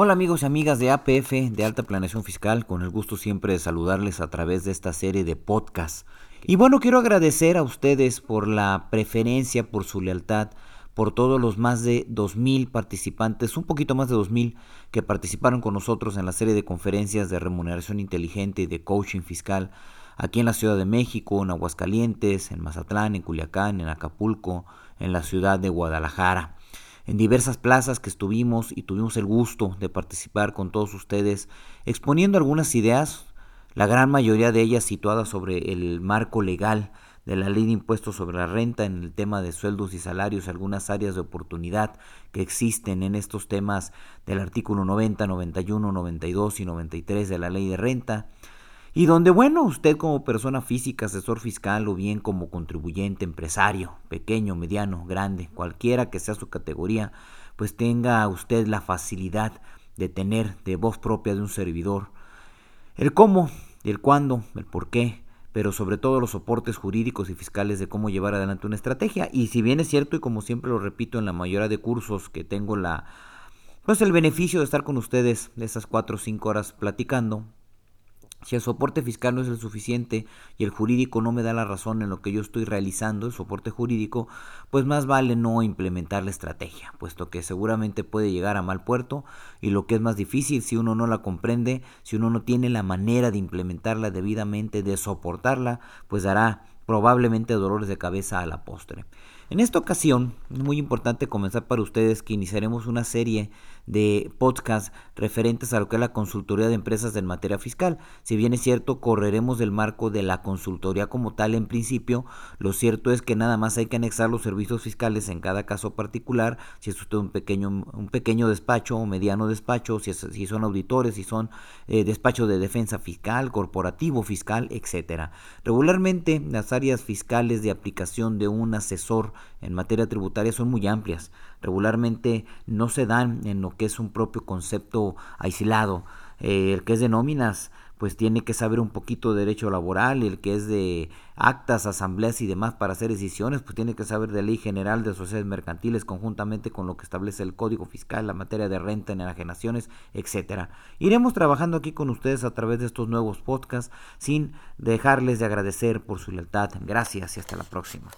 Hola amigos y amigas de APF, de Alta Planeación Fiscal, con el gusto siempre de saludarles a través de esta serie de podcasts. Y bueno, quiero agradecer a ustedes por la preferencia, por su lealtad, por todos los más de 2.000 participantes, un poquito más de 2.000 que participaron con nosotros en la serie de conferencias de remuneración inteligente y de coaching fiscal aquí en la Ciudad de México, en Aguascalientes, en Mazatlán, en Culiacán, en Acapulco, en la ciudad de Guadalajara en diversas plazas que estuvimos y tuvimos el gusto de participar con todos ustedes, exponiendo algunas ideas, la gran mayoría de ellas situadas sobre el marco legal de la ley de impuestos sobre la renta en el tema de sueldos y salarios, algunas áreas de oportunidad que existen en estos temas del artículo 90, 91, 92 y 93 de la ley de renta y donde, bueno, usted como persona física, asesor fiscal o bien como contribuyente, empresario, pequeño, mediano, grande, cualquiera que sea su categoría, pues tenga usted la facilidad de tener de voz propia de un servidor el cómo, el cuándo, el por qué, pero sobre todo los soportes jurídicos y fiscales de cómo llevar adelante una estrategia. Y si bien es cierto, y como siempre lo repito en la mayoría de cursos que tengo la pues el beneficio de estar con ustedes de esas cuatro o cinco horas platicando, si el soporte fiscal no es el suficiente y el jurídico no me da la razón en lo que yo estoy realizando, el soporte jurídico, pues más vale no implementar la estrategia, puesto que seguramente puede llegar a mal puerto y lo que es más difícil, si uno no la comprende, si uno no tiene la manera de implementarla debidamente, de soportarla, pues dará probablemente dolores de cabeza a la postre. En esta ocasión, es muy importante comenzar para ustedes que iniciaremos una serie de podcasts referentes a lo que es la consultoría de empresas en materia fiscal. Si bien es cierto, correremos del marco de la consultoría como tal en principio, lo cierto es que nada más hay que anexar los servicios fiscales en cada caso particular, si es usted un pequeño, un pequeño despacho o mediano despacho, si, si son auditores, si son eh, despacho de defensa fiscal, corporativo fiscal, etcétera. Regularmente las áreas fiscales de aplicación de un asesor en materia tributaria son muy amplias. Regularmente no se dan en lo que es un propio concepto aislado. Eh, el que es de nóminas, pues tiene que saber un poquito de derecho laboral, el que es de actas, asambleas y demás para hacer decisiones, pues tiene que saber de ley general de sociedades mercantiles conjuntamente con lo que establece el Código Fiscal, la materia de renta, en enajenaciones, etcétera. Iremos trabajando aquí con ustedes a través de estos nuevos podcasts sin dejarles de agradecer por su lealtad. Gracias y hasta la próxima.